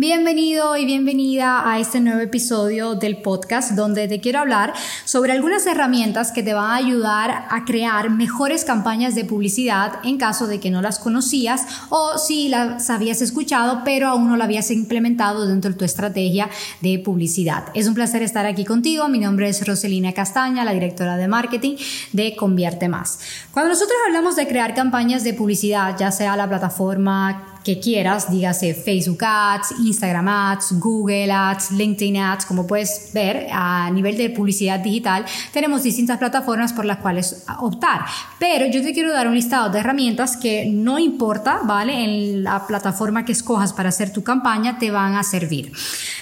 Bienvenido y bienvenida a este nuevo episodio del podcast donde te quiero hablar sobre algunas herramientas que te van a ayudar a crear mejores campañas de publicidad en caso de que no las conocías o si las habías escuchado pero aún no las habías implementado dentro de tu estrategia de publicidad. Es un placer estar aquí contigo. Mi nombre es Roselina Castaña, la directora de marketing de Convierte Más. Cuando nosotros hablamos de crear campañas de publicidad, ya sea la plataforma que quieras, dígase Facebook Ads, Instagram Ads, Google Ads, LinkedIn Ads, como puedes ver a nivel de publicidad digital, tenemos distintas plataformas por las cuales optar. Pero yo te quiero dar un listado de herramientas que no importa, ¿vale? En la plataforma que escojas para hacer tu campaña te van a servir.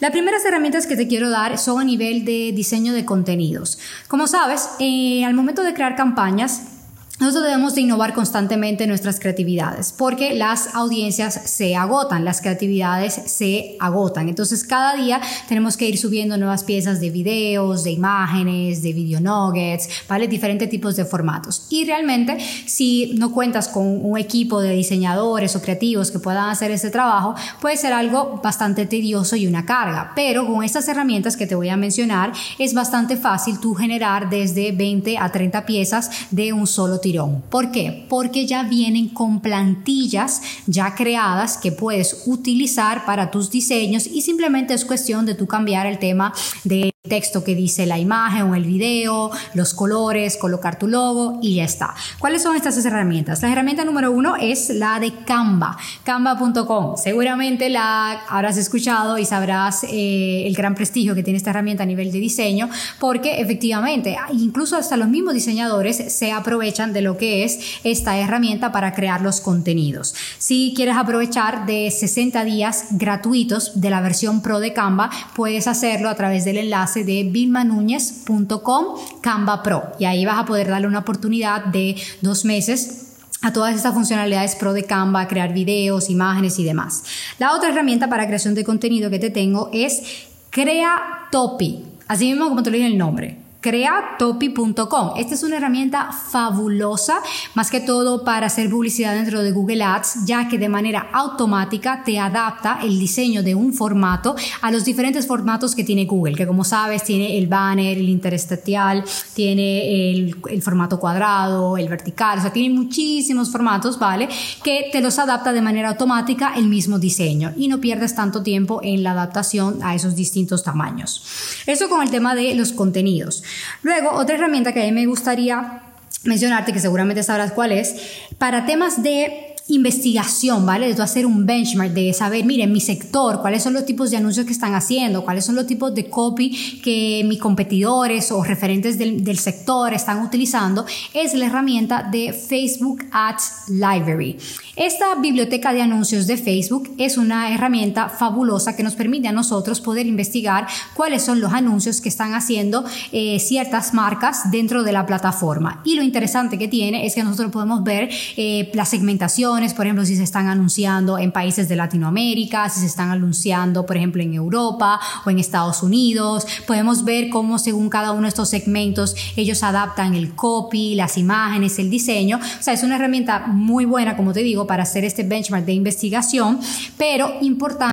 Las primeras herramientas que te quiero dar son a nivel de diseño de contenidos. Como sabes, eh, al momento de crear campañas, nosotros debemos de innovar constantemente nuestras creatividades porque las audiencias se agotan, las creatividades se agotan. Entonces cada día tenemos que ir subiendo nuevas piezas de videos, de imágenes, de video nuggets, ¿vale? Diferentes tipos de formatos. Y realmente si no cuentas con un equipo de diseñadores o creativos que puedan hacer ese trabajo, puede ser algo bastante tedioso y una carga. Pero con estas herramientas que te voy a mencionar es bastante fácil tú generar desde 20 a 30 piezas de un solo tipo ¿Por qué? Porque ya vienen con plantillas ya creadas que puedes utilizar para tus diseños y simplemente es cuestión de tú cambiar el tema de texto que dice la imagen o el video, los colores, colocar tu logo y ya está. ¿Cuáles son estas herramientas? La herramienta número uno es la de Canva, canva.com. Seguramente la habrás escuchado y sabrás eh, el gran prestigio que tiene esta herramienta a nivel de diseño, porque efectivamente, incluso hasta los mismos diseñadores se aprovechan de lo que es esta herramienta para crear los contenidos. Si quieres aprovechar de 60 días gratuitos de la versión Pro de Canva, puedes hacerlo a través del enlace de vilmanuñez.com Canva Pro. Y ahí vas a poder darle una oportunidad de dos meses a todas estas funcionalidades pro de Canva, crear videos, imágenes y demás. La otra herramienta para creación de contenido que te tengo es Crea Topi, así mismo como te lo dije el nombre creatopi.com. Esta es una herramienta fabulosa, más que todo para hacer publicidad dentro de Google Ads, ya que de manera automática te adapta el diseño de un formato a los diferentes formatos que tiene Google, que como sabes tiene el banner, el intersticial, tiene el, el formato cuadrado, el vertical, o sea, tiene muchísimos formatos, ¿vale? Que te los adapta de manera automática el mismo diseño y no pierdes tanto tiempo en la adaptación a esos distintos tamaños. Eso con el tema de los contenidos. Luego, otra herramienta que a mí me gustaría mencionarte, que seguramente sabrás cuál es, para temas de investigación, ¿vale? De hacer un benchmark, de saber, miren, mi sector, cuáles son los tipos de anuncios que están haciendo, cuáles son los tipos de copy que mis competidores o referentes del, del sector están utilizando, es la herramienta de Facebook Ads Library. Esta biblioteca de anuncios de Facebook es una herramienta fabulosa que nos permite a nosotros poder investigar cuáles son los anuncios que están haciendo eh, ciertas marcas dentro de la plataforma. Y lo interesante que tiene es que nosotros podemos ver eh, la segmentación, por ejemplo, si se están anunciando en países de Latinoamérica, si se están anunciando, por ejemplo, en Europa o en Estados Unidos. Podemos ver cómo según cada uno de estos segmentos ellos adaptan el copy, las imágenes, el diseño. O sea, es una herramienta muy buena, como te digo, para hacer este benchmark de investigación, pero importante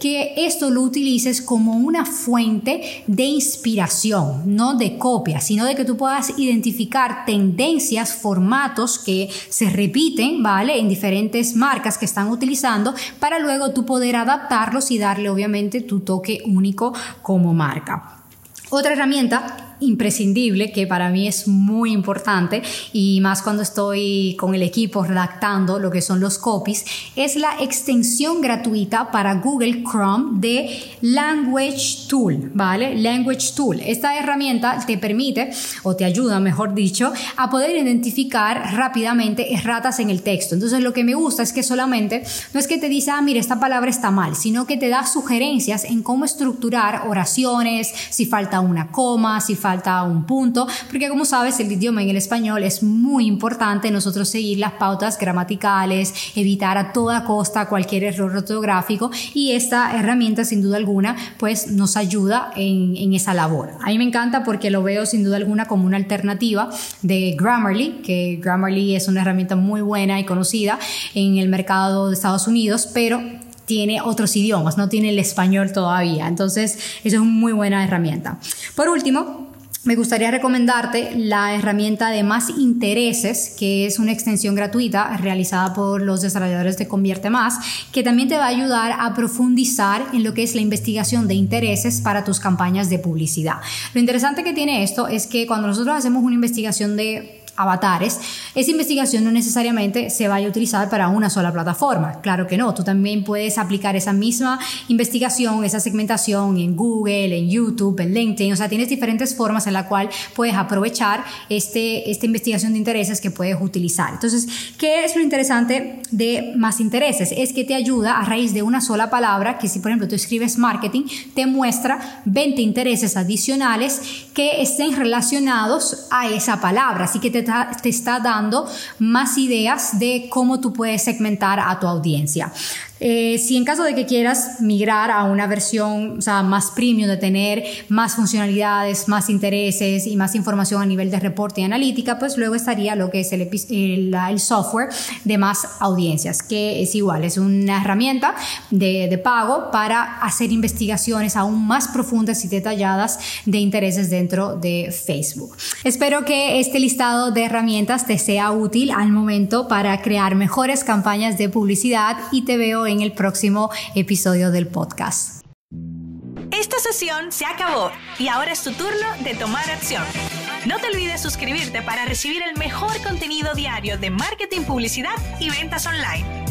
que esto lo utilices como una fuente de inspiración, no de copia, sino de que tú puedas identificar tendencias, formatos que se repiten, ¿vale? En diferentes marcas que están utilizando para luego tú poder adaptarlos y darle obviamente tu toque único como marca. Otra herramienta imprescindible que para mí es muy importante y más cuando estoy con el equipo redactando lo que son los copies es la extensión gratuita para Google Chrome de Language Tool, ¿vale? Language Tool. Esta herramienta te permite o te ayuda, mejor dicho, a poder identificar rápidamente erratas en el texto. Entonces lo que me gusta es que solamente no es que te dice, ah, mira, esta palabra está mal, sino que te da sugerencias en cómo estructurar oraciones, si falta una coma, si falta un punto, porque como sabes, el idioma en el español es muy importante nosotros seguir las pautas gramaticales, evitar a toda costa cualquier error ortográfico y esta herramienta sin duda alguna pues nos ayuda en, en esa labor. A mí me encanta porque lo veo sin duda alguna como una alternativa de Grammarly, que Grammarly es una herramienta muy buena y conocida en el mercado de Estados Unidos, pero tiene otros idiomas, no tiene el español todavía. Entonces, eso es una muy buena herramienta. Por último, me gustaría recomendarte la herramienta de Más Intereses, que es una extensión gratuita realizada por los desarrolladores de Convierte Más, que también te va a ayudar a profundizar en lo que es la investigación de intereses para tus campañas de publicidad. Lo interesante que tiene esto es que cuando nosotros hacemos una investigación de avatares, esa investigación no necesariamente se vaya a utilizar para una sola plataforma. Claro que no, tú también puedes aplicar esa misma investigación, esa segmentación en Google, en YouTube, en LinkedIn, o sea, tienes diferentes formas en la cual puedes aprovechar este, esta investigación de intereses que puedes utilizar. Entonces, ¿qué es lo interesante de más intereses? Es que te ayuda a raíz de una sola palabra, que si por ejemplo tú escribes marketing, te muestra 20 intereses adicionales que estén relacionados a esa palabra, así que te te está dando más ideas de cómo tú puedes segmentar a tu audiencia. Eh, si en caso de que quieras migrar a una versión o sea, más premium, de tener más funcionalidades, más intereses y más información a nivel de reporte y analítica, pues luego estaría lo que es el, el, software de más audiencias, que es igual, es una herramienta de, de pago para hacer investigaciones aún más profundas y detalladas de intereses dentro de Facebook. Espero que este listado de herramientas te sea útil al momento para crear mejores campañas de publicidad y te veo en en el próximo episodio del podcast. Esta sesión se acabó y ahora es tu turno de tomar acción. No te olvides suscribirte para recibir el mejor contenido diario de marketing, publicidad y ventas online.